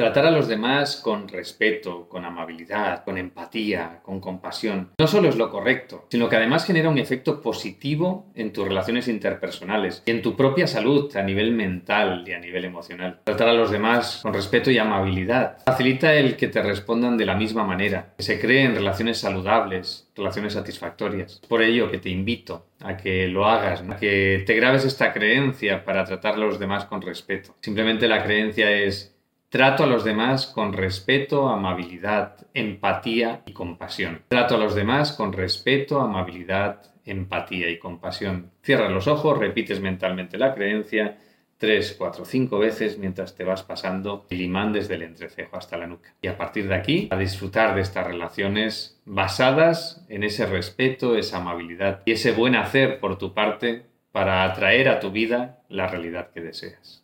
Tratar a los demás con respeto, con amabilidad, con empatía, con compasión, no solo es lo correcto, sino que además genera un efecto positivo en tus relaciones interpersonales y en tu propia salud a nivel mental y a nivel emocional. Tratar a los demás con respeto y amabilidad facilita el que te respondan de la misma manera, que se creen relaciones saludables, relaciones satisfactorias. Por ello que te invito a que lo hagas, a que te grabes esta creencia para tratar a los demás con respeto. Simplemente la creencia es Trato a los demás con respeto, amabilidad, empatía y compasión. Trato a los demás con respeto, amabilidad, empatía y compasión. Cierra los ojos, repites mentalmente la creencia tres, cuatro, cinco veces mientras te vas pasando el imán desde el entrecejo hasta la nuca. Y a partir de aquí, a disfrutar de estas relaciones basadas en ese respeto, esa amabilidad y ese buen hacer por tu parte para atraer a tu vida la realidad que deseas.